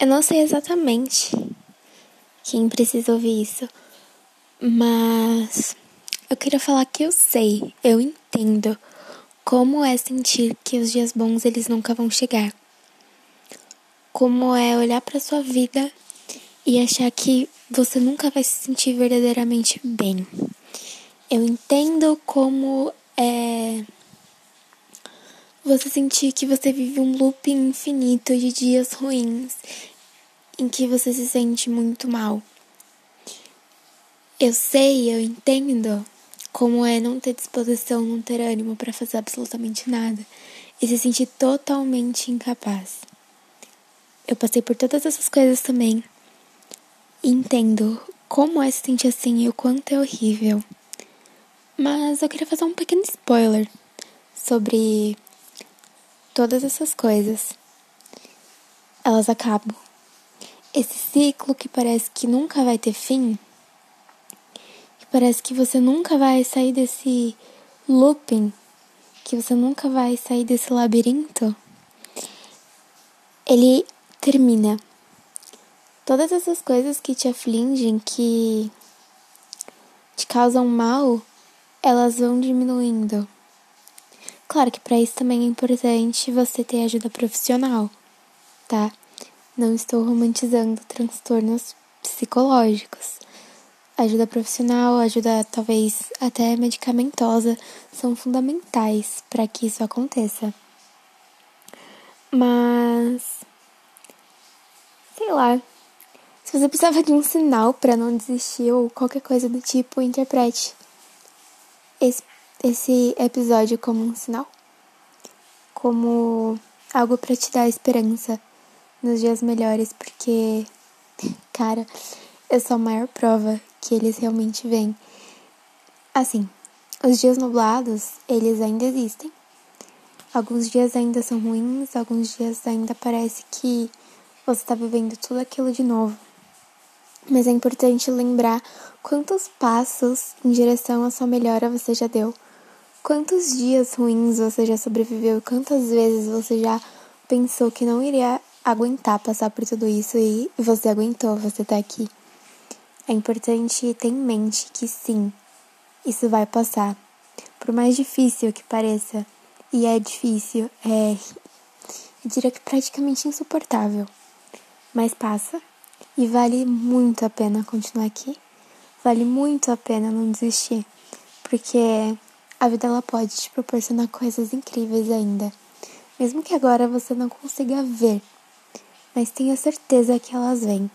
Eu não sei exatamente quem precisa ouvir isso, mas eu queria falar que eu sei, eu entendo como é sentir que os dias bons eles nunca vão chegar. Como é olhar para sua vida e achar que você nunca vai se sentir verdadeiramente bem. Eu entendo como é você sentir que você vive um loop infinito de dias ruins em que você se sente muito mal. Eu sei, eu entendo como é não ter disposição, não ter ânimo para fazer absolutamente nada e se sentir totalmente incapaz. Eu passei por todas essas coisas também. Entendo como é se sentir assim e o quanto é horrível. Mas eu queria fazer um pequeno spoiler sobre todas essas coisas, elas acabam. Esse ciclo que parece que nunca vai ter fim, que parece que você nunca vai sair desse looping, que você nunca vai sair desse labirinto, ele termina. Todas essas coisas que te afligem, que te causam mal, elas vão diminuindo. Claro que para isso também é importante você ter ajuda profissional, tá? Não estou romantizando transtornos psicológicos. Ajuda profissional, ajuda talvez até medicamentosa são fundamentais para que isso aconteça. Mas sei lá. Se você precisava de um sinal para não desistir ou qualquer coisa do tipo, interprete esse esse episódio como um sinal, como algo para te dar esperança nos dias melhores, porque, cara, eu sou a maior prova que eles realmente vêm. Assim, os dias nublados, eles ainda existem. Alguns dias ainda são ruins, alguns dias ainda parece que você está vivendo tudo aquilo de novo. Mas é importante lembrar quantos passos em direção à sua melhora você já deu Quantos dias ruins você já sobreviveu? Quantas vezes você já pensou que não iria aguentar passar por tudo isso e você aguentou, você tá aqui? É importante ter em mente que sim, isso vai passar. Por mais difícil que pareça, e é difícil, é. Eu diria que praticamente insuportável. Mas passa e vale muito a pena continuar aqui. Vale muito a pena não desistir. Porque a vida ela pode te proporcionar coisas incríveis ainda, mesmo que agora você não consiga ver, mas tenha certeza que elas vêm.